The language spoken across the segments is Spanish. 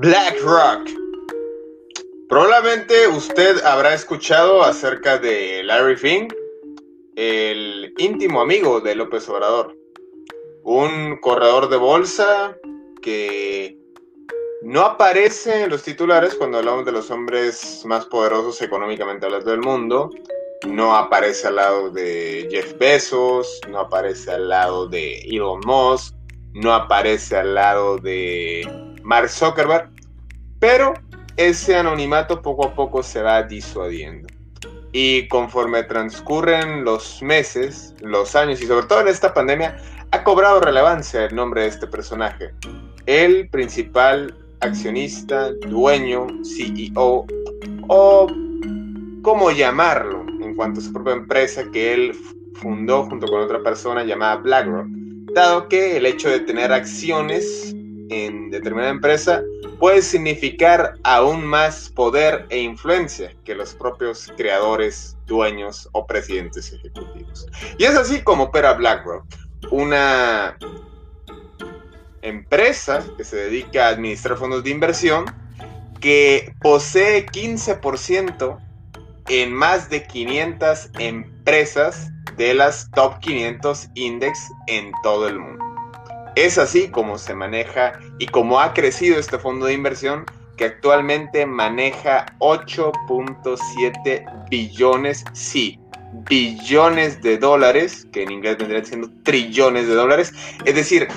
BlackRock. Probablemente usted habrá escuchado acerca de Larry Fink, el íntimo amigo de López Obrador un corredor de bolsa que no aparece en los titulares cuando hablamos de los hombres más poderosos económicamente hablando del mundo. No aparece al lado de Jeff Bezos, no aparece al lado de Elon Musk, no aparece al lado de Mark Zuckerberg, pero ese anonimato poco a poco se va disuadiendo. Y conforme transcurren los meses, los años y sobre todo en esta pandemia, ha cobrado relevancia el nombre de este personaje. El principal accionista, dueño, CEO o cómo llamarlo en cuanto a su propia empresa que él fundó junto con otra persona llamada BlackRock, dado que el hecho de tener acciones en determinada empresa puede significar aún más poder e influencia que los propios creadores, dueños o presidentes ejecutivos. Y es así como opera BlackRock una empresa que se dedica a administrar fondos de inversión que posee 15% en más de 500 empresas de las top 500 index en todo el mundo. Es así como se maneja y como ha crecido este fondo de inversión que actualmente maneja 8.7 billones, sí, billones de dólares, que en inglés vendrían siendo trillones de dólares. Es decir,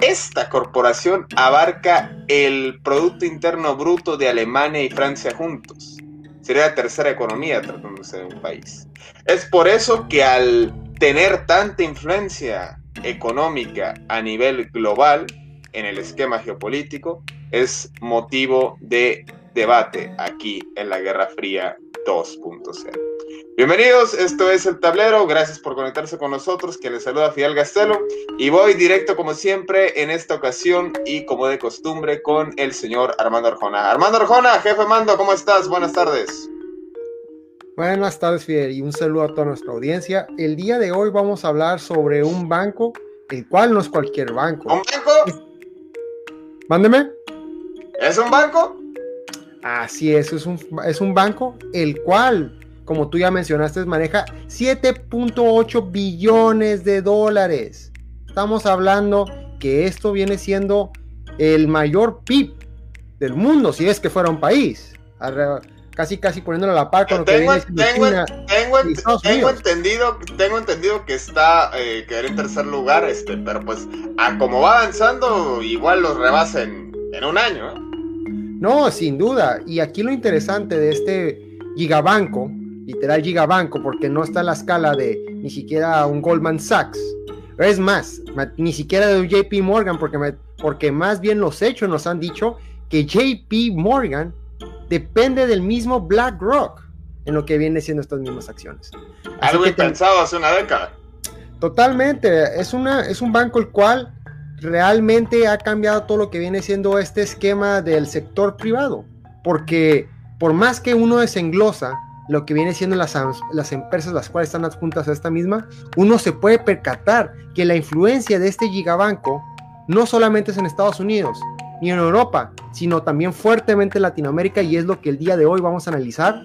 esta corporación abarca el Producto Interno Bruto de Alemania y Francia juntos. Sería la tercera economía tratándose de un país. Es por eso que al tener tanta influencia económica a nivel global en el esquema geopolítico, es motivo de debate aquí en la Guerra Fría 2.0. Bienvenidos, esto es El Tablero, gracias por conectarse con nosotros, que les saluda Fidel Gastelo y voy directo como siempre en esta ocasión y como de costumbre con el señor Armando Arjona. Armando Arjona, jefe mando, ¿cómo estás? Buenas tardes. Buenas tardes Fidel y un saludo a toda nuestra audiencia. El día de hoy vamos a hablar sobre un banco, el cual no es cualquier banco. ¿Un banco? Mándeme. ¿Es un banco? Así es, es un, es un banco el cual como tú ya mencionaste, maneja 7.8 billones de dólares. Estamos hablando que esto viene siendo el mayor PIB del mundo, si es que fuera un país. Casi, casi poniéndolo a la par con lo tengo, que viene tengo, tengo, tengo entendido, tengo entendido que está eh, en tercer lugar, este, pero pues a como va avanzando, igual los rebasa en, en un año. ¿eh? No, sin duda. Y aquí lo interesante de este gigabanco literal gigabanco, porque no está a la escala de ni siquiera un Goldman Sachs. Es más, ni siquiera de un JP Morgan, porque, porque más bien los hechos nos han dicho que JP Morgan depende del mismo BlackRock en lo que viene siendo estas mismas acciones. Algo impensado hace una década. Totalmente, es, una, es un banco el cual realmente ha cambiado todo lo que viene siendo este esquema del sector privado, porque por más que uno desenglosa lo que viene siendo las, las empresas las cuales están adjuntas a esta misma, uno se puede percatar que la influencia de este gigabanco no solamente es en Estados Unidos ni en Europa, sino también fuertemente en Latinoamérica y es lo que el día de hoy vamos a analizar,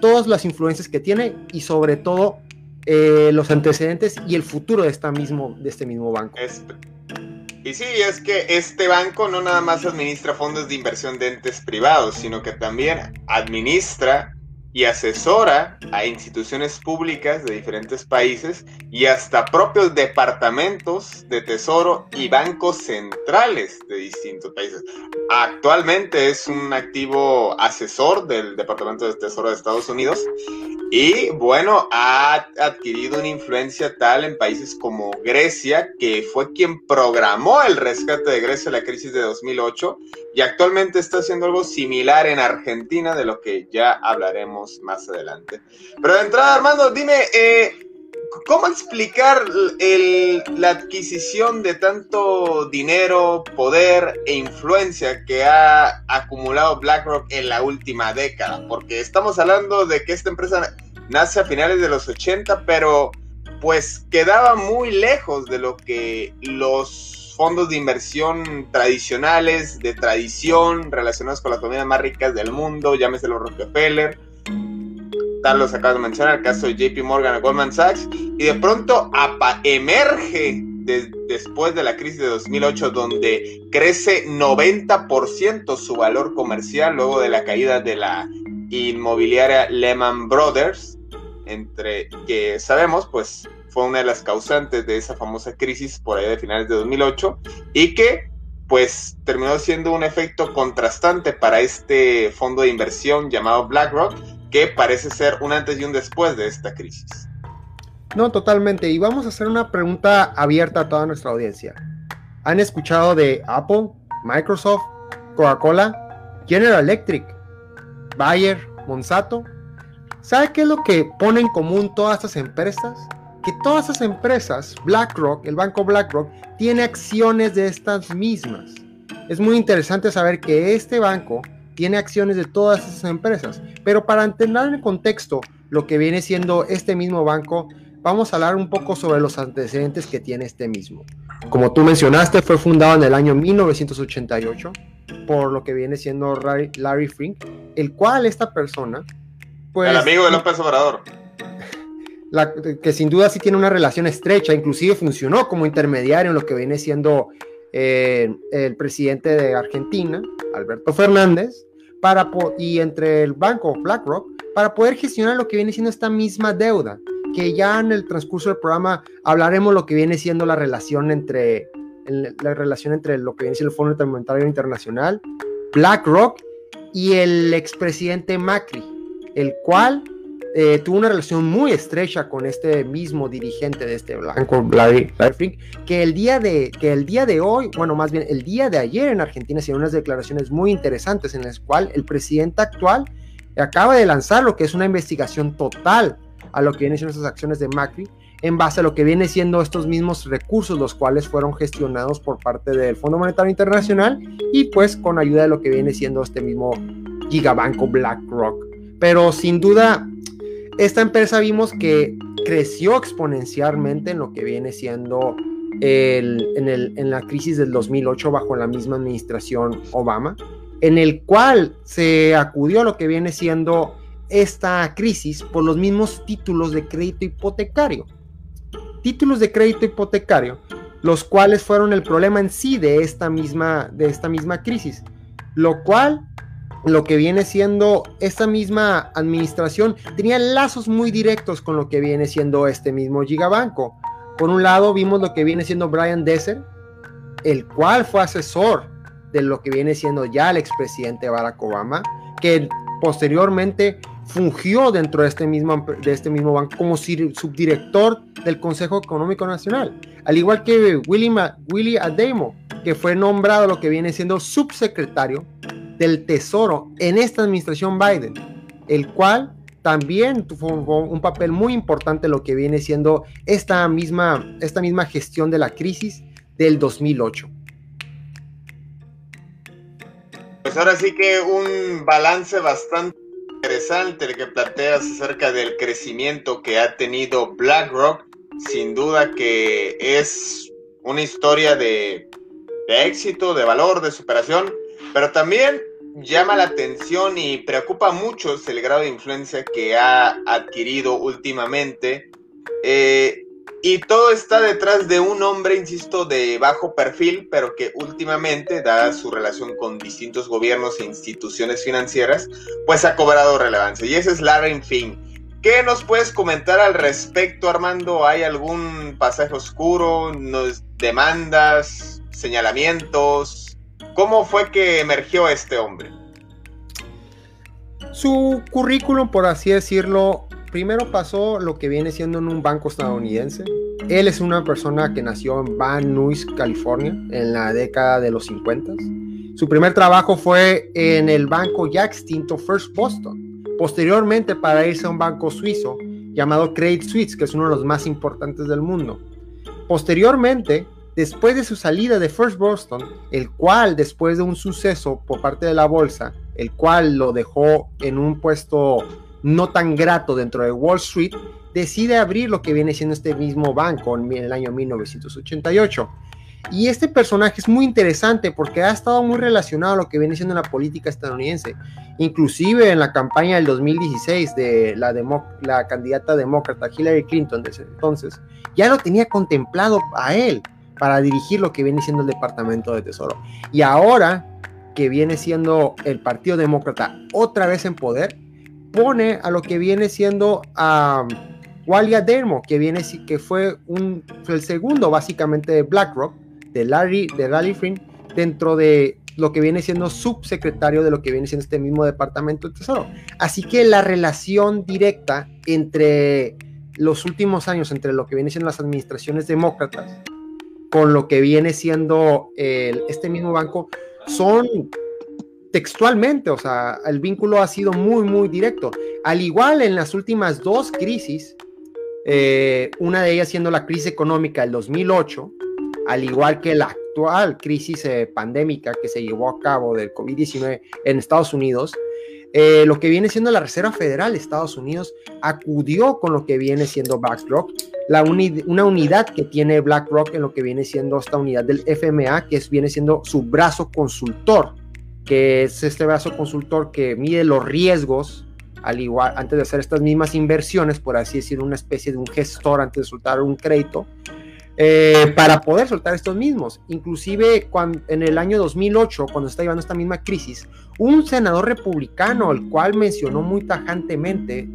todas las influencias que tiene y sobre todo eh, los antecedentes y el futuro de, esta mismo, de este mismo banco. y sí, es que este banco no nada más administra fondos de inversión de entes privados, sino que también administra y asesora a instituciones públicas de diferentes países y hasta propios departamentos de tesoro y bancos centrales de distintos países. Actualmente es un activo asesor del Departamento de Tesoro de Estados Unidos y bueno, ha adquirido una influencia tal en países como Grecia, que fue quien programó el rescate de Grecia en la crisis de 2008 y actualmente está haciendo algo similar en Argentina, de lo que ya hablaremos más adelante. Pero de entrada, Armando, dime, eh, ¿cómo explicar la adquisición de tanto dinero, poder e influencia que ha acumulado BlackRock en la última década? Porque estamos hablando de que esta empresa nace a finales de los 80, pero pues quedaba muy lejos de lo que los fondos de inversión tradicionales, de tradición, relacionados con las familias más ricas del mundo, llámese los Rockefeller, tal los acabas de mencionar, el caso de JP Morgan o Goldman Sachs, y de pronto emerge después de la crisis de 2008, donde crece 90% su valor comercial luego de la caída de la inmobiliaria Lehman Brothers, entre que sabemos, pues fue una de las causantes de esa famosa crisis por ahí de finales de 2008 y que pues terminó siendo un efecto contrastante para este fondo de inversión llamado BlackRock que parece ser un antes y un después de esta crisis. No, totalmente. Y vamos a hacer una pregunta abierta a toda nuestra audiencia. ¿Han escuchado de Apple, Microsoft, Coca-Cola, General Electric, Bayer, Monsanto? ¿Sabe qué es lo que pone en común todas estas empresas? Que todas esas empresas, BlackRock, el banco BlackRock, tiene acciones de estas mismas. Es muy interesante saber que este banco tiene acciones de todas esas empresas. Pero para entender en el contexto lo que viene siendo este mismo banco, vamos a hablar un poco sobre los antecedentes que tiene este mismo. Como tú mencionaste, fue fundado en el año 1988 por lo que viene siendo Larry Fink, el cual esta persona... Pues, el amigo de López Obrador que sin duda sí tiene una relación estrecha, inclusive funcionó como intermediario en lo que viene siendo eh, el presidente de Argentina, Alberto Fernández, para y entre el banco BlackRock, para poder gestionar lo que viene siendo esta misma deuda, que ya en el transcurso del programa hablaremos lo que viene siendo la relación entre, la relación entre lo que viene siendo el Fondo Monetario Internacional, BlackRock y el expresidente Macri, el cual eh, tuvo una relación muy estrecha con este mismo dirigente de este blanco, Larry que el, día de, que el día de hoy, bueno, más bien el día de ayer en Argentina se unas declaraciones muy interesantes en las cuales el presidente actual acaba de lanzar lo que es una investigación total a lo que vienen siendo esas acciones de Macri en base a lo que viene siendo estos mismos recursos, los cuales fueron gestionados por parte del Fondo Monetario Internacional y pues con ayuda de lo que viene siendo este mismo gigabanco BlackRock. Pero sin duda esta empresa vimos que creció exponencialmente en lo que viene siendo en, la crisis del 2008 bajo la misma administración Obama, en el cual se acudió a lo que viene siendo esta crisis por los mismos títulos de crédito hipotecario. Títulos de crédito hipotecario, los cuales fueron el problema en sí de esta misma, de esta misma crisis, lo cual lo que viene siendo esta misma administración tenía lazos muy directos con lo que viene siendo este mismo gigabanco. Por un lado vimos lo que viene siendo Brian Desser, el cual fue asesor de lo que viene siendo ya el expresidente Barack Obama, que posteriormente fungió dentro de este mismo, de este mismo banco como subdirector del Consejo Económico Nacional, al igual que Willy, Willy Ademo, que fue nombrado lo que viene siendo subsecretario del Tesoro en esta administración Biden, el cual también tuvo un papel muy importante lo que viene siendo esta misma, esta misma gestión de la crisis del 2008. Pues ahora sí que un balance bastante interesante que planteas acerca del crecimiento que ha tenido BlackRock. Sin duda que es una historia de éxito, de valor, de superación Pero también llama la atención y preocupa a muchos el grado de influencia que ha adquirido últimamente. Eh, y todo está detrás de un hombre, insisto, de bajo perfil, pero que últimamente, dada su relación con distintos gobiernos e instituciones financieras, pues ha cobrado relevancia. Y ese es Larry Fink. ¿Qué nos puedes comentar al respecto, Armando? ¿Hay algún pasaje oscuro? ¿Demandas? ¿Señalamientos? ¿Cómo fue que emergió este hombre? Su currículum, por así decirlo, primero pasó lo que viene siendo en un banco estadounidense. Él es una persona que nació en Van Nuys, California, en la década de los 50. Su primer trabajo fue en el banco ya extinto First Boston. Posteriormente para irse a un banco suizo llamado Credit Suisse, que es uno de los más importantes del mundo. Posteriormente, después de su salida de First Boston, el cual después de un suceso por parte de la bolsa, el cual lo dejó en un puesto no tan grato dentro de Wall Street, decide abrir lo que viene siendo este mismo banco en el año 1988. Y este personaje es muy interesante porque ha estado muy relacionado a lo que viene siendo la política estadounidense. Inclusive en la campaña del 2016 de la, la candidata demócrata Hillary Clinton desde entonces, ya lo tenía contemplado a él para dirigir lo que viene siendo el Departamento de Tesoro. Y ahora que viene siendo el Partido Demócrata otra vez en poder, pone a lo que viene siendo a Walia Dermo, que, viene, que fue el segundo básicamente de BlackRock, de Larry, de Larry dentro de lo que viene siendo subsecretario de lo que viene siendo este mismo departamento de Tesoro. Así que la relación directa entre los últimos años, entre lo que viene siendo las administraciones demócratas, con lo que viene siendo este mismo banco, son textualmente, o sea, el vínculo ha sido muy, muy directo. Al igual en las últimas dos crisis, eh, una de ellas siendo la crisis económica del 2008, al igual que la actual crisis eh, pandémica que se llevó a cabo del COVID-19 en Estados Unidos, eh, lo que viene siendo la Reserva Federal de Estados Unidos acudió con lo que viene siendo BlackRock, la una unidad que tiene BlackRock en lo que viene siendo esta unidad del FMA, que es, viene siendo su brazo consultor, que es este brazo consultor que mide los riesgos al igual antes de hacer estas mismas inversiones, por así decir, una especie de un gestor antes de soltar un crédito, eh, para poder soltar estos mismos. Inclusive cuando, en el año 2008, cuando está llevando esta misma crisis, un senador republicano, el cual mencionó muy tajantemente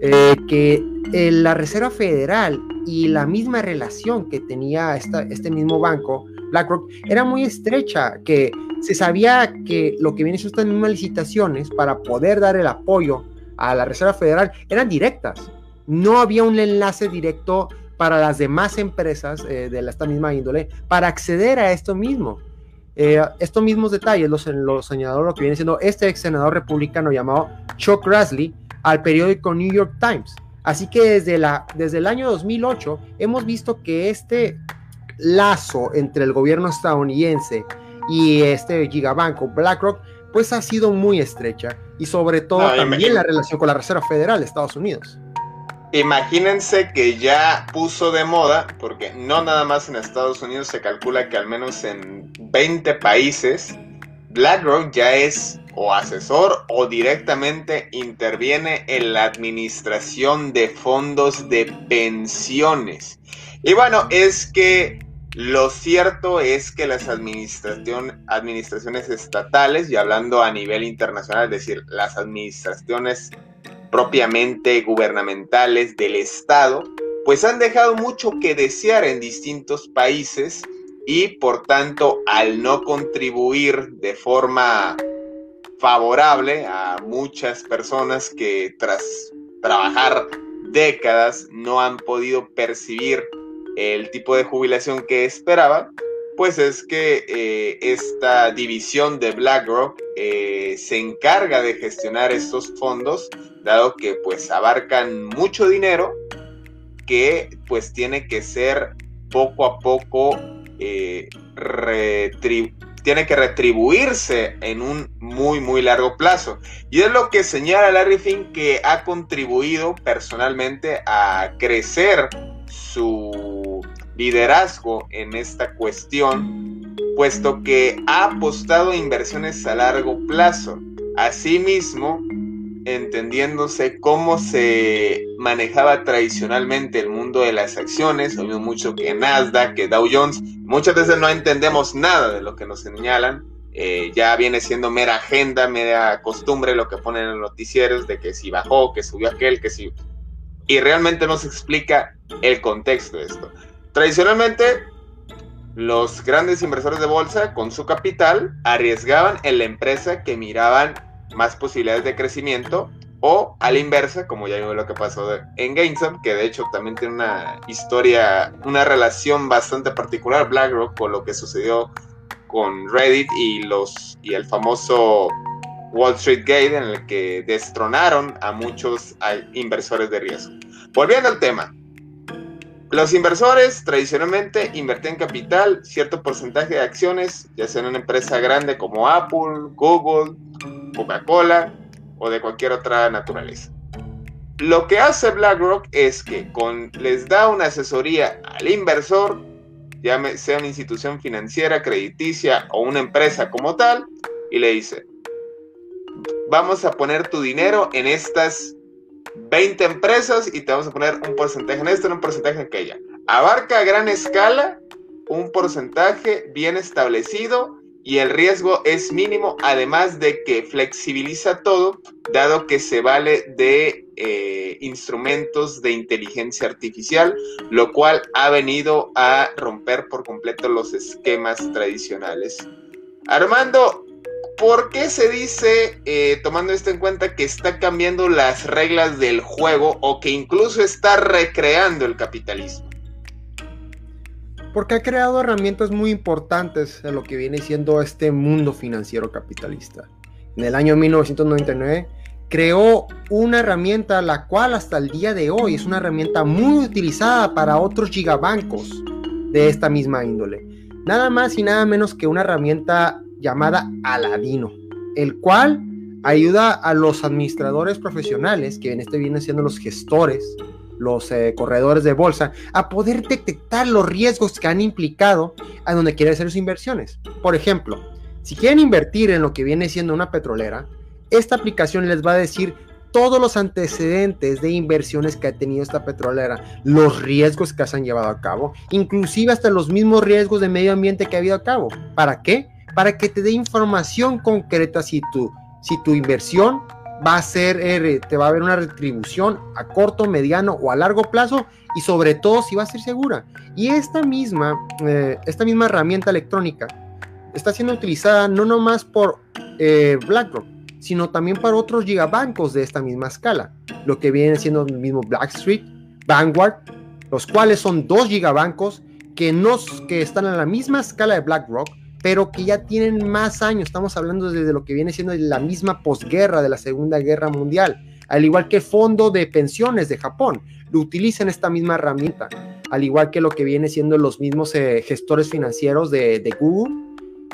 eh, que eh, la Reserva Federal y la misma relación que tenía esta, este mismo banco, BlackRock, era muy estrecha, que se sabía que lo que viene son estas mismas licitaciones para poder dar el apoyo a la Reserva Federal eran directas. No había un enlace directo para las demás empresas eh, de esta misma índole para acceder a esto mismo. Eh, estos mismos detalles los, los señaló lo que viene siendo este ex senador republicano llamado Chuck Grassley al periódico New York Times. Así que desde, la, desde el año 2008 hemos visto que este lazo entre el gobierno estadounidense y este gigabanco BlackRock pues ha sido muy estrecha y sobre todo también la relación con la Reserva Federal de Estados Unidos. Imagínense que ya puso de moda, porque no nada más en Estados Unidos se calcula que al menos en 20 países BlackRock ya es o asesor o directamente interviene en la administración de fondos de pensiones. Y bueno, es que lo cierto es que las administración, administraciones estatales, y hablando a nivel internacional, es decir, las administraciones propiamente gubernamentales del Estado, pues han dejado mucho que desear en distintos países y por tanto al no contribuir de forma favorable a muchas personas que tras trabajar décadas no han podido percibir el tipo de jubilación que esperaban, pues es que eh, esta división de BlackRock eh, se encarga de gestionar estos fondos, dado que pues abarcan mucho dinero que pues tiene que ser poco a poco eh, tiene que retribuirse en un muy muy largo plazo. Y es lo que señala Larry Fink que ha contribuido personalmente a crecer su liderazgo en esta cuestión puesto que ha apostado a inversiones a largo plazo. Asimismo, entendiéndose cómo se manejaba tradicionalmente el mundo de las acciones, lo mucho que Nasdaq, que Dow Jones, muchas veces no entendemos nada de lo que nos señalan, eh, ya viene siendo mera agenda, mera costumbre lo que ponen en los noticieros de que si bajó, que subió aquel, que si... Y realmente no se explica el contexto de esto. Tradicionalmente, los grandes inversores de bolsa con su capital arriesgaban en la empresa que miraban más posibilidades de crecimiento o a la inversa, como ya vimos lo que pasó en GameStop, que de hecho también tiene una historia, una relación bastante particular BlackRock con lo que sucedió con Reddit y los y el famoso Wall Street Gate en el que destronaron a muchos inversores de riesgo. Volviendo al tema, los inversores tradicionalmente invertían capital, cierto porcentaje de acciones, ya sea en una empresa grande como Apple, Google, Coca-Cola o de cualquier otra naturaleza. Lo que hace BlackRock es que les da una asesoría al inversor, ya sea una institución financiera, crediticia o una empresa como tal, y le dice, vamos a poner tu dinero en estas 20 empresas y te vamos a poner un porcentaje en esto, un porcentaje en aquella. Abarca a gran escala un porcentaje bien establecido y el riesgo es mínimo, además de que flexibiliza todo, dado que se vale de eh, instrumentos de inteligencia artificial, lo cual ha venido a romper por completo los esquemas tradicionales. Armando, ¿por qué se dice, eh, tomando esto en cuenta, que está cambiando las reglas del juego o que incluso está recreando el capitalismo? porque ha creado herramientas muy importantes en lo que viene siendo este mundo financiero capitalista. En el año 1999 creó una herramienta la cual hasta el día de hoy es una herramienta muy utilizada para otros gigabancos de esta misma índole. Nada más y nada menos que una herramienta llamada Aladino, el cual ayuda a los administradores profesionales, que en este vienen siendo los gestores, los eh, corredores de bolsa a poder detectar los riesgos que han implicado a donde quieren hacer sus inversiones. Por ejemplo, si quieren invertir en lo que viene siendo una petrolera, esta aplicación les va a decir todos los antecedentes de inversiones que ha tenido esta petrolera, los riesgos que se han llevado a cabo, inclusive hasta los mismos riesgos de medio ambiente que ha habido a cabo. ¿Para qué? Para que te dé información concreta si tu, si tu inversión va a ser, eh, te va a haber una retribución a corto, mediano o a largo plazo y sobre todo si va a ser segura. Y esta misma, eh, esta misma herramienta electrónica está siendo utilizada no nomás por eh, BlackRock, sino también para otros gigabancos de esta misma escala, lo que viene siendo el mismo Blackstreet, Vanguard, los cuales son dos gigabancos que, nos, que están en la misma escala de BlackRock, pero que ya tienen más años. Estamos hablando desde lo que viene siendo la misma posguerra de la Segunda Guerra Mundial, al igual que el Fondo de Pensiones de Japón, lo utilizan esta misma herramienta, al igual que lo que viene siendo los mismos eh, gestores financieros de, Google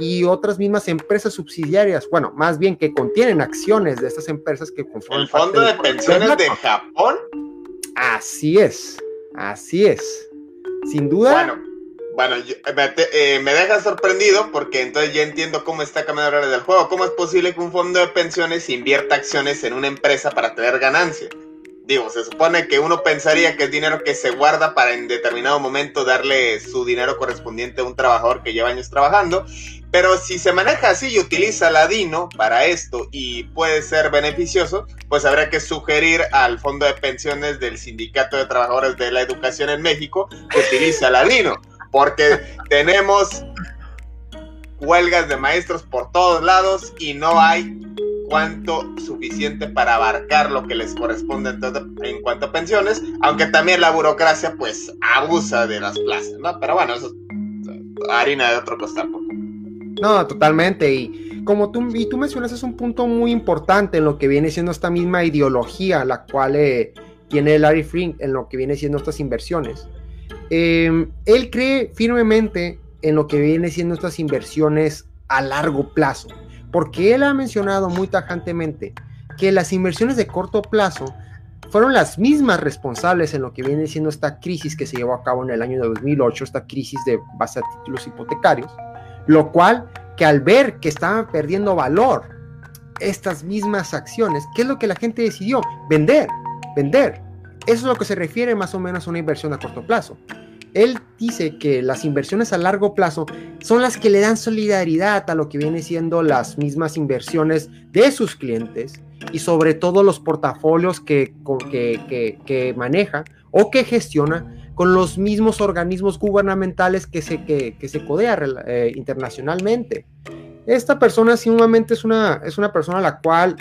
y otras mismas empresas subsidiarias, bueno, más bien que contienen acciones de estas empresas que conforman. ¿El Fondo de Pensiones de Japón? Así es, así es. Sin duda. Bueno bueno, eh, me, deja sorprendido porque entonces ya entiendo cómo está cambiando la del juego. ¿Cómo es posible que un fondo de pensiones invierta acciones en una empresa para tener ganancia? Digo, se supone que uno pensaría que es dinero que se guarda para en determinado momento darle su dinero correspondiente a un trabajador que lleva años trabajando, pero si se maneja así y utiliza Ladino para esto y puede ser beneficioso, pues habrá que sugerir al Fondo de Pensiones del Sindicato de Trabajadores de la Educación en México que utilice Ladino porque tenemos huelgas de maestros por todos lados y no hay cuanto suficiente para abarcar lo que les corresponde en, cuanto a pensiones, aunque también la burocracia pues abusa de las plazas, ¿no? Pero bueno, eso es harina de otro costal. No, totalmente. Y como tú, y tú mencionas, es un punto muy importante en lo que viene siendo esta misma ideología, la cual eh, tiene Larry Frink en lo que viene siendo estas inversiones. Em, él cree firmemente en lo que viene siendo estas inversiones a largo plazo, porque él ha mencionado muy tajantemente que las inversiones de corto plazo fueron las mismas responsables en lo que viene siendo esta crisis que se llevó a cabo en el año 2008, esta crisis de base a títulos hipotecarios, Lo cual, que al ver que estaban perdiendo valor estas mismas acciones, ¿qué es lo que la gente decidió? Vender, vender. Eso es lo que se refiere más o menos a una inversión a corto plazo. Él dice que las inversiones a largo plazo son las que le dan solidaridad a lo que viene siendo las mismas inversiones de sus clientes y sobre todo los portafolios que, que, que, maneja o que gestiona con los mismos organismos gubernamentales que se, que, se codea eh, internacionalmente. Esta persona sumamente es una, es una persona a la cual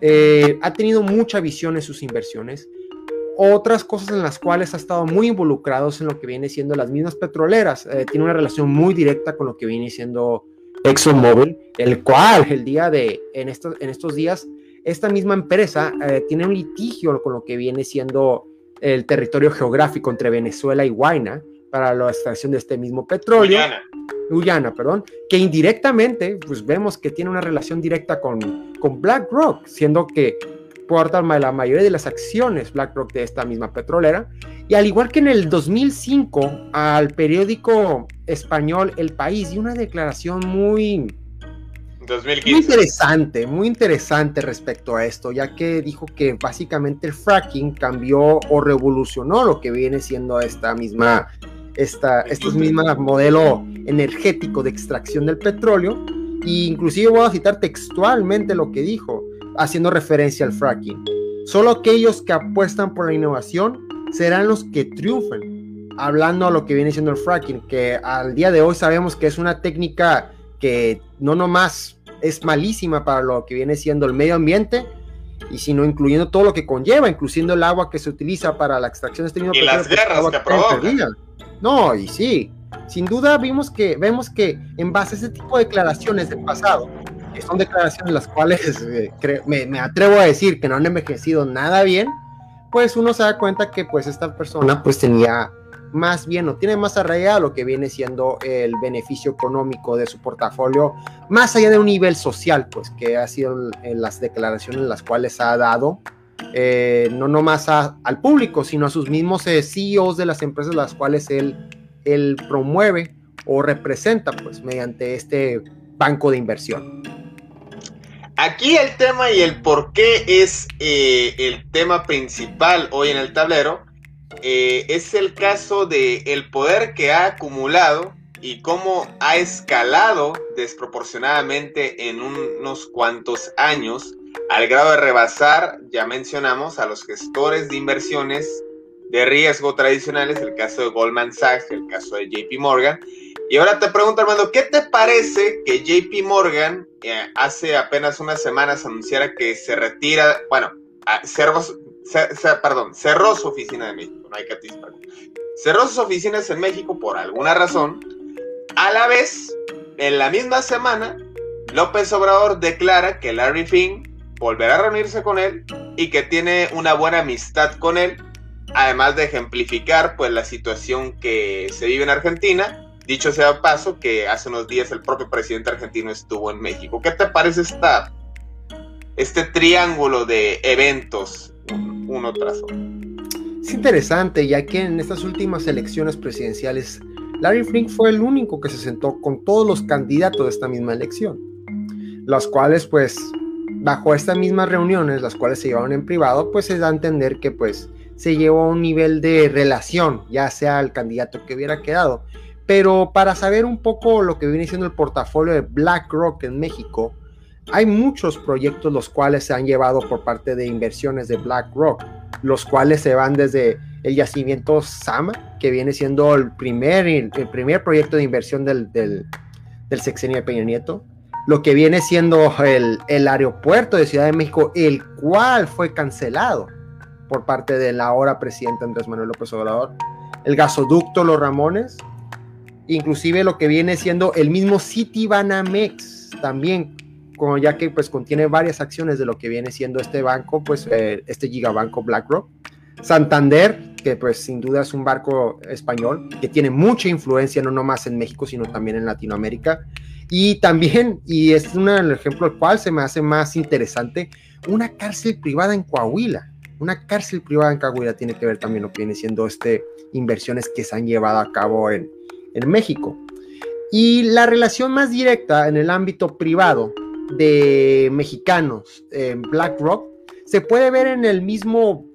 eh, ha tenido mucha visión en sus inversiones otras cosas en las cuales ha estado muy involucrados en lo que viene siendo las mismas petroleras. Eh, tiene una relación muy directa con lo que viene siendo ExxonMobil, el cual el día de, en estos, en estos días, esta misma empresa eh, tiene un litigio con lo que viene siendo el territorio geográfico entre Venezuela y Guayna para la extracción de este mismo petróleo. Guyana. Guyana, perdón, que indirectamente, pues vemos que tiene una relación directa con, con BlackRock, siendo que porta la mayoría de las acciones BlackRock de esta misma petrolera. Y al igual que en el 2005, al periódico español El País dio una declaración muy, muy interesante, muy interesante respecto a esto, ya que dijo que básicamente el fracking cambió o revolucionó lo que viene siendo esta misma, esta, este misma modelo energético de extracción del petróleo. E inclusive voy a citar textualmente lo que dijo haciendo referencia al fracking. Solo aquellos que apuestan por la innovación serán los que triunfen. Hablando a lo que viene siendo el fracking, que al día de hoy sabemos que es una técnica que no nomás es malísima para lo que viene siendo el medio ambiente, y sino incluyendo todo lo que conlleva, incluyendo el agua que se utiliza para la extracción de este mismo y las guerras que, provocan. No, y sí, sin duda vimos que vemos que en base a ese tipo de declaraciones del pasado, son declaraciones las cuales eh, me, atrevo a decir que no han envejecido nada bien, pues uno se da cuenta que pues esta persona pues tenía más bien o tiene más arraigado lo que viene siendo el beneficio económico de su portafolio, más allá de un nivel social, pues que ha sido en las declaraciones las cuales ha dado, eh, no nomás al público, sino a sus mismos eh, CEOs de las empresas las cuales él, él promueve o representa, pues mediante este banco de inversión. Aquí el tema y el por qué es eh, el tema principal hoy en el tablero eh, es el caso de el poder que ha acumulado y cómo ha escalado desproporcionadamente en unos cuantos años al grado de rebasar, ya mencionamos, a los gestores de inversiones de riesgo tradicionales, el caso de Goldman Sachs, el caso de JP Morgan, y ahora te pregunto, Armando, ¿qué te parece que JP Morgan eh, hace apenas unas semanas anunciara que se retira, bueno, cerró, perdón, cerró su oficina en México, no hay que cerró sus oficinas en México por alguna razón, a la vez, en la misma semana, López Obrador declara que Larry Finn volverá a reunirse con él y que tiene una buena amistad con él, además de ejemplificar pues la situación que se vive en Argentina Dicho sea paso que hace unos días el propio presidente argentino estuvo en México. ¿Qué te parece esta, este triángulo de eventos uno tras otro? Es interesante, ya que en estas últimas elecciones presidenciales, Larry Flink fue el único que se sentó con todos los candidatos de esta misma elección, los cuales pues bajo estas mismas reuniones, las cuales se llevaron en privado, pues se da a entender que pues se llevó a un nivel de relación, ya sea el candidato que hubiera quedado, pero para saber un poco lo que viene siendo el portafolio de BlackRock en México, hay muchos proyectos los cuales se han llevado por parte de inversiones de BlackRock, los cuales se van desde el yacimiento Sama, que viene siendo el primer, el primer proyecto de inversión del, del, sexenio de Peña Nieto, lo que viene siendo el, el, aeropuerto de Ciudad de México, el cual fue cancelado por parte del ahora presidente Andrés Manuel López Obrador, el gasoducto Los Ramones, inclusive lo que viene siendo el mismo City Banamex también, como ya que pues contiene varias acciones de lo que viene siendo este banco, pues eh, este gigabanco BlackRock. Santander, que pues sin duda es un barco español que tiene mucha influencia no nomás en México, sino también en Latinoamérica. Y también, y es un ejemplo el cual se me hace más interesante, una cárcel privada en Coahuila. Una cárcel privada en Coahuila tiene que ver también lo que viene siendo este inversiones que se han llevado a cabo en, en México. Y la relación más directa en el ámbito privado de mexicanos en BlackRock se puede ver en el mismo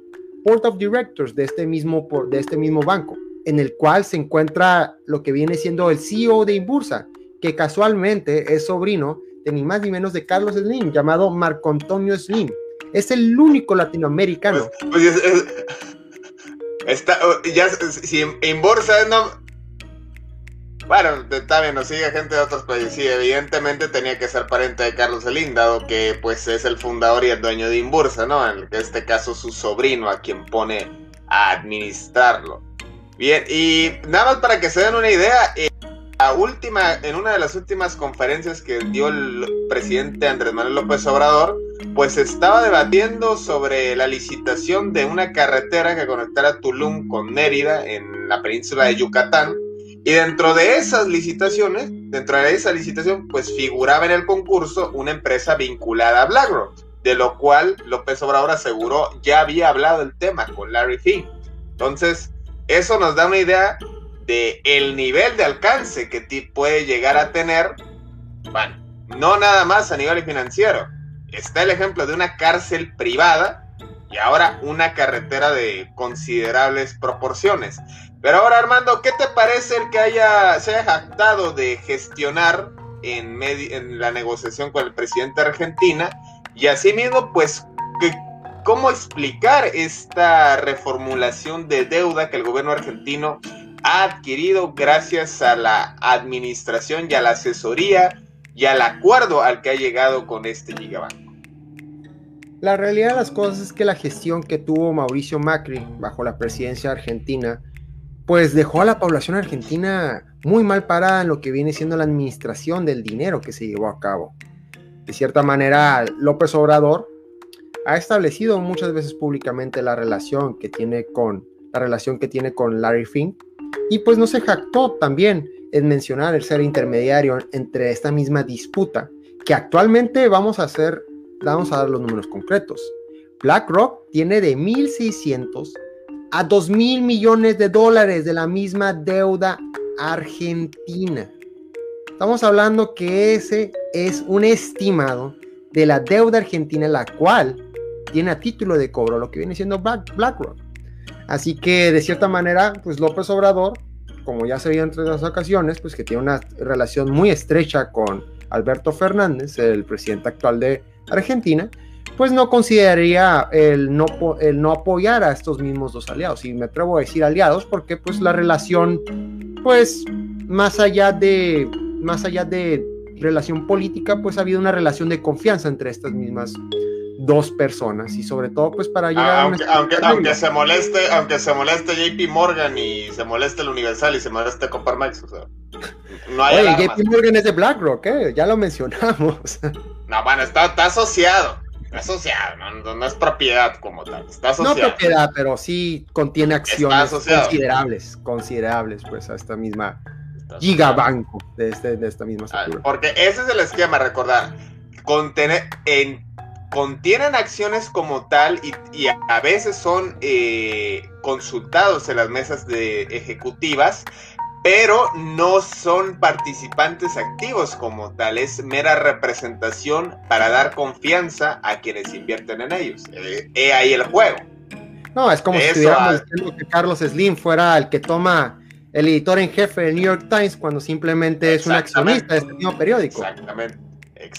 Board of Directors de este mismo, de este mismo banco, en el cual se encuentra lo que viene siendo el CEO de Inbursa, que casualmente es sobrino de ni más ni menos de Carlos Slim, llamado Marco Antonio Slim. Es el único latinoamericano. Pues, pues está, ya, si no, bueno, también nos sigue gente de otros países. Sí, evidentemente tenía que ser pariente de Carlos Slim, dado que pues es el fundador y el dueño de Inbursa, ¿no? En este caso su sobrino a quien pone a administrarlo. Bien, y nada más para que se den una idea, eh, la última, en una de las últimas conferencias que dio el presidente Andrés Manuel López Obrador, pues estaba debatiendo sobre la licitación de una carretera que conectara Tulum con Mérida en la península de Yucatán y dentro de esas licitaciones, dentro de esa licitación, pues figuraba en el concurso una empresa vinculada a BlackRock, de lo cual López Obrador aseguró ya había hablado el tema con Larry Fink. Entonces, eso nos da una idea de el nivel de alcance que puede llegar a tener, bueno, no nada más a nivel financiero. Está el ejemplo de una cárcel privada y ahora una carretera de considerables proporciones. Pero ahora, Armando, ¿qué te parece el que haya, se haya jactado de gestionar en, en la negociación con el presidente de Argentina? Y asimismo, pues, ¿cómo explicar esta reformulación de deuda que el gobierno argentino ha adquirido gracias a la administración y a la asesoría y al acuerdo al que ha llegado con este gigabanco? La realidad de las cosas es que la gestión que tuvo Mauricio Macri bajo la presidencia argentina pues dejó a la población argentina muy mal parada en lo que viene siendo la administración del dinero que se llevó a cabo. De cierta manera, López Obrador ha establecido muchas veces públicamente la relación que tiene con la relación que tiene con Larry Fink y pues no se jactó también en mencionar el ser intermediario entre esta misma disputa que actualmente vamos a hacer vamos a dar los números concretos. BlackRock tiene de 1600 a 2 mil millones de dólares de la misma deuda argentina. Estamos hablando que ese es un estimado de la deuda argentina, la cual tiene a título de cobro lo que viene siendo BlackRock. Así que de cierta manera, pues López Obrador, como ya se vio entre las ocasiones, pues que tiene una relación muy estrecha con Alberto Fernández, el presidente actual de Argentina, pues no consideraría el no, el no apoyar a estos mismos dos aliados. Y me atrevo a decir aliados porque pues la relación, pues más allá de, más allá de relación política, pues ha habido una relación de confianza entre estas mismas dos personas. Y sobre todo pues para llegar aunque, a aunque, aunque, se moleste aunque se moleste JP Morgan y se moleste el Universal y se moleste Max o sea no hay Oye, JP Morgan es de BlackRock ¿eh? ya lo mencionamos. No bueno está, está asociado asociado, no, no, es propiedad como tal, está asociado. No propiedad, pero sí contiene acciones considerables, considerables, pues, a esta misma gigabanco de, este, de esta misma ah, Porque ese es el esquema, recordar, contener, en, contienen acciones como tal y, a veces son eh, consultados en las mesas de ejecutivas pero no son participantes activos como tal, es mera representación para dar confianza a quienes invierten en ellos. Eh, he ahí el juego. No, es como si estuviéramos diciendo que Carlos Slim fuera el que toma el editor en jefe del New York Times cuando simplemente es un accionista de este mismo periódico. Exactamente.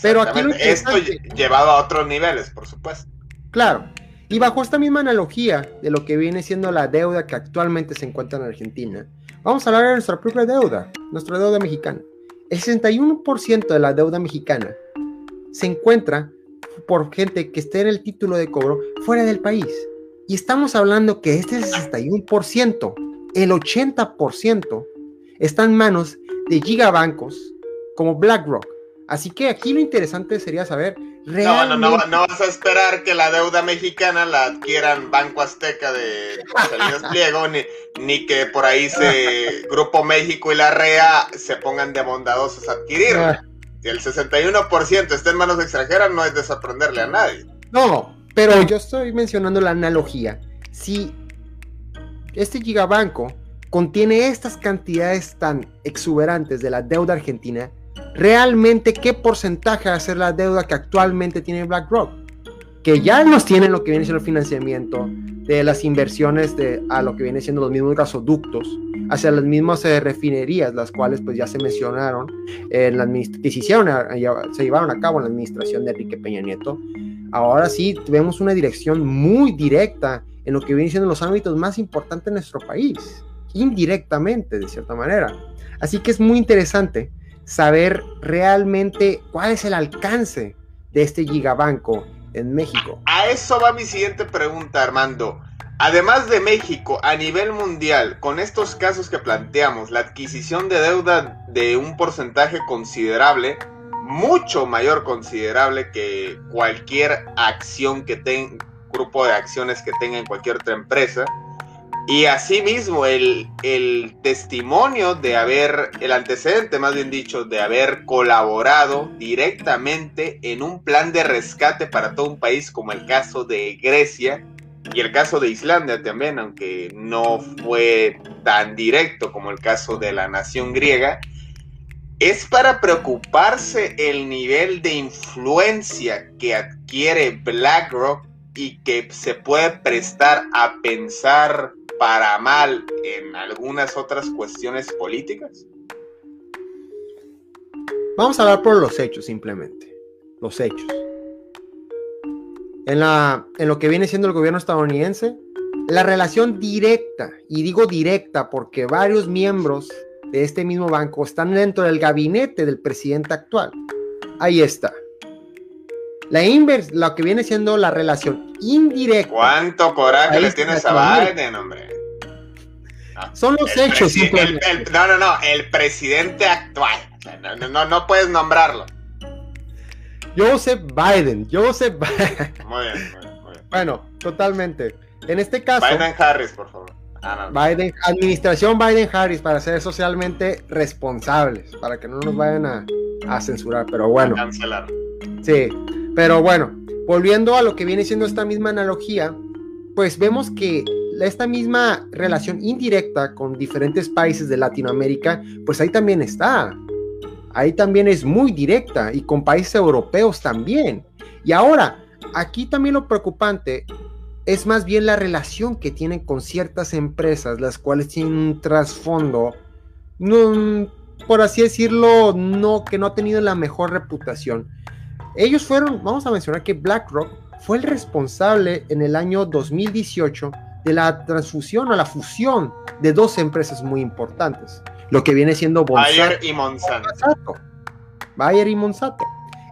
Pero aquí Esto llevado a otros niveles, por supuesto. Claro. Y bajo esta misma analogía de lo que viene siendo la deuda que actualmente se encuentra en Argentina, Vamos a hablar de nuestra propia deuda, nuestra deuda mexicana. El 61% de la deuda mexicana se encuentra por gente que esté en el título de cobro fuera del país. Y estamos hablando que este 61%, el 80%, está en manos de gigabancos como BlackRock. Así que aquí lo interesante sería saber no, no, no, no vas a esperar que la deuda mexicana la adquieran Banco Azteca de Salinas Pliego, ni, ni que por ahí se Grupo México y la REA se pongan de bondadosos a adquirirla. Ah. Si el 61% está en manos extranjeras, no es de sorprenderle a nadie. No, pero yo estoy mencionando la analogía. Si este gigabanco contiene estas cantidades tan exuberantes de la deuda argentina, realmente qué porcentaje va a ser la deuda que actualmente tiene BlackRock, que ya nos tiene lo que viene siendo el financiamiento de las inversiones de, a lo que viene siendo los mismos gasoductos, hacia las mismas eh, refinerías, las cuales pues ya se mencionaron, en la que se, se llevaron a cabo en la administración de Enrique Peña Nieto. Ahora sí, vemos una dirección muy directa en lo que viene siendo los ámbitos más importantes de nuestro país, indirectamente, de cierta manera. Así que es muy interesante saber realmente cuál es el alcance de este gigabanco en México. A eso va mi siguiente pregunta, Armando. Además de México, a nivel mundial, con estos casos que planteamos, la adquisición de deuda de un porcentaje considerable, mucho mayor considerable que cualquier acción que tenga, grupo de acciones que tenga en cualquier otra empresa, y asimismo el, el testimonio de haber, el antecedente más bien dicho, de haber colaborado directamente en un plan de rescate para todo un país como el caso de Grecia, y el caso de Islandia también, aunque no fue tan directo como el caso de la nación griega, es para preocuparse el nivel de influencia que adquiere BlackRock y que se puede prestar a pensar para mal en algunas otras cuestiones políticas? Vamos a hablar por los hechos simplemente. Los hechos en, la, en lo que viene siendo el gobierno estadounidense, la relación directa, y digo directa porque varios miembros de este mismo banco están dentro del gabinete del presidente actual. Ahí está. La inverse, lo que viene siendo la relación indirecta. ¿Cuánto coraje le tienes a Biden, hombre? Son los hechos. no, no, no, el presidente actual. No, no, no puedes nombrarlo. Joseph Biden. Joseph Biden. Muy bien, muy bien, Bueno, totalmente. En este caso. Biden Harris, por favor. Ah, Biden, administración Biden Harris para ser socialmente responsables, para que no nos vayan a, censurar, pero bueno. cancelar. Sí, pero bueno, volviendo a lo que viene siendo esta misma analogía, pues vemos que esta misma relación indirecta con diferentes países de Latinoamérica, pues ahí también está ahí también es muy directa y con países europeos también. Y ahora, aquí también lo preocupante es más bien la relación que tienen con ciertas empresas, las cuales tienen un trasfondo, no, por así decirlo, no, que no ha tenido la mejor reputación. Ellos fueron, vamos a mencionar que BlackRock fue el responsable en el año 2018 de la transfusión o la fusión de dos empresas muy importantes lo que viene siendo Bayer y Monsanto. Bayer y Monsanto.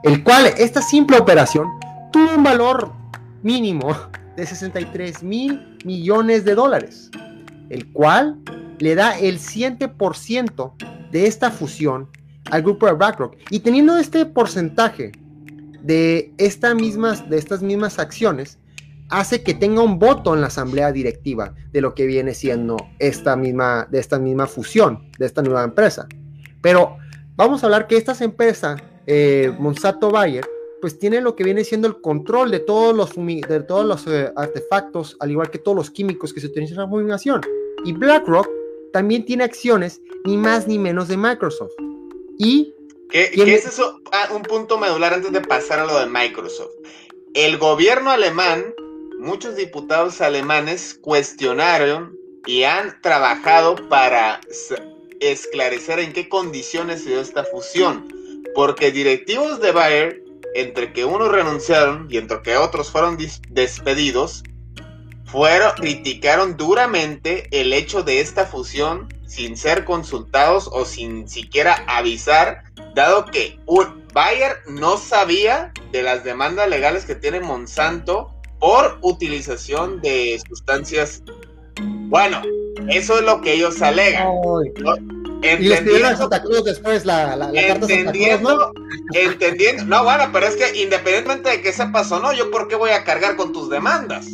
El cual, esta simple operación tuvo un valor mínimo de 63 mil millones de dólares, el cual le da el 100% de esta fusión al grupo de BlackRock. Y teniendo este porcentaje de, estas mismas acciones, hace que tenga un voto en la asamblea directiva de lo que viene siendo esta misma, de esta misma fusión, de esta nueva empresa. Pero vamos a hablar que estas empresas, eh, Monsanto Bayer, pues tiene lo que viene siendo el control de todos los, de todos los eh, artefactos, al igual que todos los químicos que se utilizan en la fumigación. Y BlackRock también tiene acciones ni más ni menos de Microsoft. Y ¿Qué, ¿qué es eso? Ah, un punto medular antes de pasar a lo de Microsoft. El gobierno alemán muchos diputados alemanes cuestionaron y han trabajado para esclarecer en qué condiciones se dio esta fusión, porque directivos de Bayer, entre que unos renunciaron y entre que otros fueron despedidos, fueron, criticaron duramente el hecho de esta fusión sin ser consultados o sin siquiera avisar, dado que Bayer no sabía de las demandas legales que tiene Monsanto por utilización de sustancias. Bueno, eso es lo que ellos alegan. Entendiendo, después la, la, entendiendo, ¿no? entendiendo, no, bueno, pero es que independientemente de que sepas o no, yo por qué voy a cargar con tus demandas.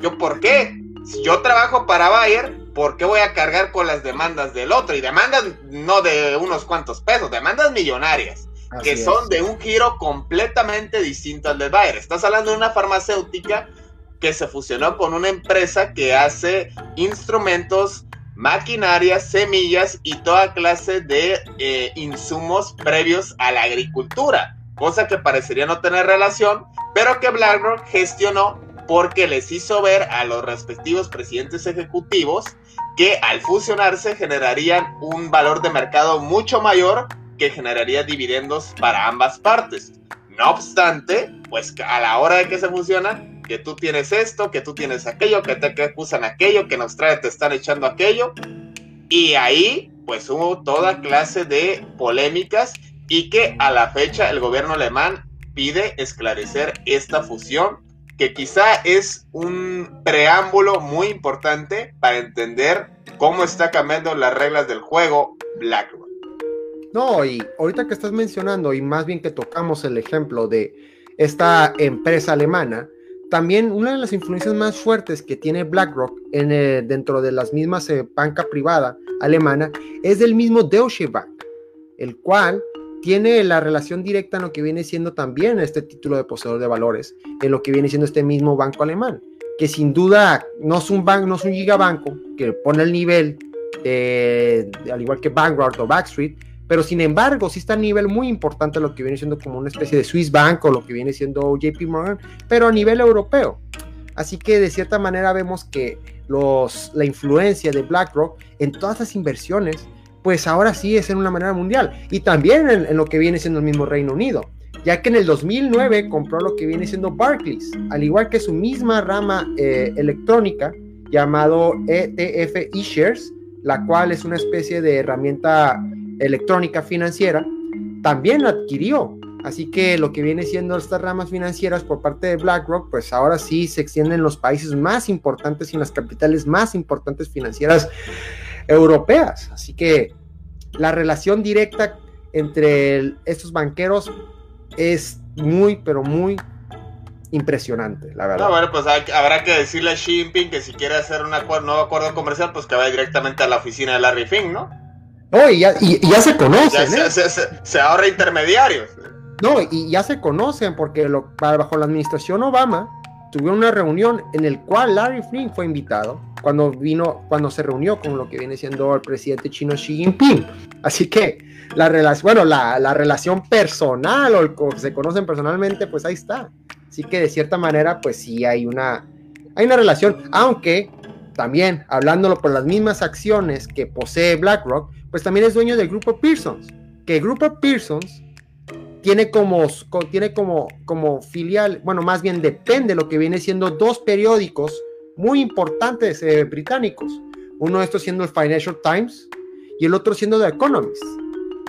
Yo por qué. Si yo trabajo para Bayer, ¿por qué voy a cargar con las demandas del otro? Y demandas no de unos cuantos pesos, demandas millonarias que son de un giro completamente distinto al de Bayer. Estás hablando de una farmacéutica que se fusionó con una empresa que hace instrumentos maquinarias, semillas y toda clase de eh, insumos previos a la agricultura, cosa que parecería no tener relación, pero que BlackRock gestionó porque les hizo ver a los respectivos presidentes ejecutivos que al fusionarse generarían un valor de mercado mucho mayor que generaría dividendos para ambas partes. No obstante, pues a la hora de que se fusiona, que tú tienes esto, que tú tienes aquello, que te acusan aquello, que en Australia te están echando aquello, y ahí pues hubo toda clase de polémicas y que a la fecha el gobierno alemán pide esclarecer esta fusión que quizá es un preámbulo muy importante para entender cómo está cambiando las reglas del juego BlackRock. No, y ahorita que estás mencionando, y más bien que tocamos el ejemplo de esta empresa alemana, también una de las influencias más fuertes que tiene BlackRock eh, dentro de las mismas eh, banca privada alemana es del mismo Deutsche Bank, el cual tiene la relación directa en lo que viene siendo también este título de poseedor de valores, en lo que viene siendo este mismo banco alemán, que sin duda no es un banco, no es un gigabanco que pone el nivel al igual que Vanguard o Backstreet, pero sin embargo sí está a nivel muy importante lo que viene siendo como una especie de Swiss Bank o lo que viene siendo JP Morgan, pero a nivel europeo. Así que de cierta manera vemos que los, la influencia de BlackRock en todas las inversiones pues ahora sí es en una manera mundial. Y también en, lo que viene siendo el mismo Reino Unido, ya que en el 2009 compró lo que viene siendo Barclays, al igual que su misma rama eh, electrónica llamado ETF eShares, la cual es una especie de herramienta electrónica financiera, también adquirió. Así que lo que viene siendo estas ramas financieras por parte de BlackRock, pues ahora sí se extienden en los países más importantes y en las capitales más importantes financieras europeas. Así que la relación directa entre estos banqueros es muy, pero muy impresionante, la verdad. bueno, pues habrá que decirle a Xi Jinping que si quiere hacer un nuevo acuerdo comercial, pues que vaya directamente a la oficina de Larry Fink, ¿no? No, y ya, se conocen. ¿eh? se, ahorra intermediarios. No, y ya se conocen porque lo, bajo la administración Obama tuvieron una reunión en el cual Larry Flynn fue invitado cuando vino, cuando se reunió con lo que viene siendo el presidente chino Xi Jinping. Así que la relación, bueno, la, la relación personal o que se conocen personalmente, pues ahí está. Así que de cierta manera, pues sí hay una, hay una relación, aunque también hablándolo por las mismas acciones que posee BlackRock, pues también es dueño del grupo Pearsons, que el grupo Pearsons tiene como, tiene como, como filial, bueno, más bien depende de lo que viene siendo dos periódicos muy importantes eh, británicos. Uno de estos siendo el Financial Times y el otro siendo The Economist,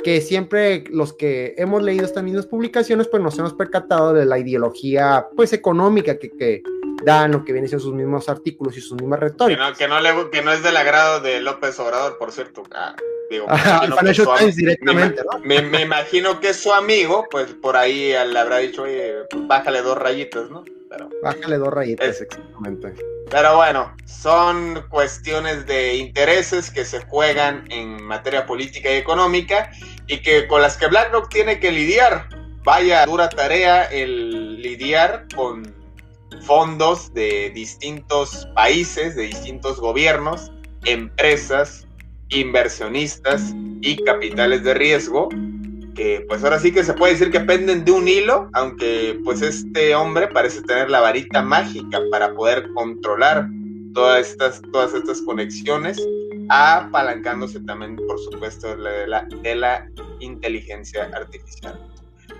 que siempre los que hemos leído estas mismas publicaciones, pues nos hemos percatado de la ideología pues económica que, que dan lo que viene siendo sus mismos artículos y sus mismas retóricas. Que no, que no, es del agrado de López Obrador, por cierto. Ah. me, imagino que su amigo, pues por ahí le habrá dicho, oye, bájale dos rayitas, ¿no? Pero, bájale dos rayitas, exactamente. Pero bueno, son cuestiones de intereses que se juegan en materia política y económica y que con las que BlackRock tiene que lidiar. Vaya dura tarea el lidiar con fondos de distintos países, de distintos gobiernos, empresas, inversionistas y capitales de riesgo, que pues ahora sí que se puede decir que penden de un hilo, aunque pues este hombre parece tener la varita mágica para poder controlar todas estas, todas estas conexiones, apalancándose también, por supuesto, de la, de la inteligencia artificial.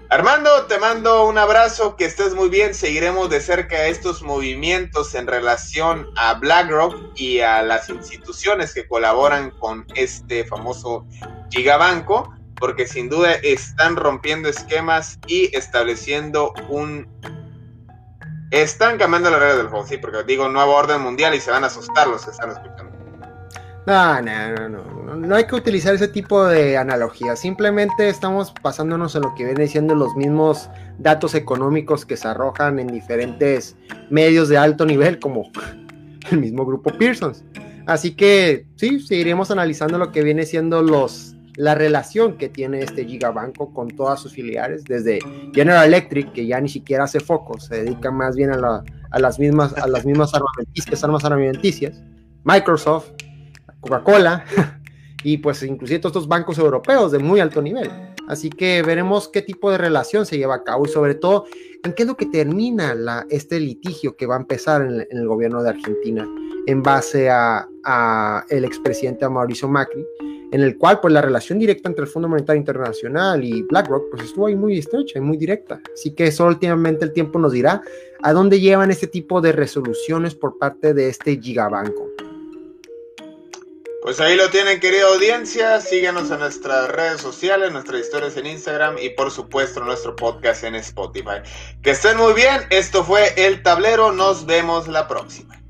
Armando, te mando un abrazo, que estés muy bien. Seguiremos de cerca estos movimientos en relación a BlackRock y a las instituciones que colaboran con este famoso gigabanco, porque sin duda están rompiendo esquemas y estableciendo un... Están cambiando la regla del juego, sí, porque digo nuevo orden mundial y se van a asustar los que están escuchando. No, no, no, no, hay que utilizar ese tipo de analogía. Simplemente estamos basándonos en lo que viene siendo los mismos datos económicos que se arrojan en diferentes medios de alto nivel, como el mismo grupo Pearsons. Así que sí, seguiremos analizando lo que viene siendo los, la relación que tiene este gigabanco con todas sus filiales, desde General Electric, que ya ni siquiera hace focos, se dedica más bien a, las mismas, a las mismas armas armamenticias, Microsoft, Coca-Cola y pues inclusive todos estos bancos europeos de muy alto nivel. Así que veremos qué tipo de relación se lleva a cabo y sobre todo en qué es lo que termina este litigio que va a empezar en, el gobierno de Argentina en base a, a el expresidente Mauricio Macri, en el cual pues la relación directa entre el Fondo Monetario Internacional y BlackRock pues estuvo ahí muy estrecha y muy directa. Así que eso últimamente el tiempo nos dirá a dónde llevan este tipo de resoluciones por parte de este gigabanco. Pues ahí lo tienen, querida audiencia. Síganos en nuestras redes sociales, nuestras historias en Instagram y por supuesto nuestro podcast en Spotify. Que estén muy bien. Esto fue El Tablero. Nos vemos la próxima.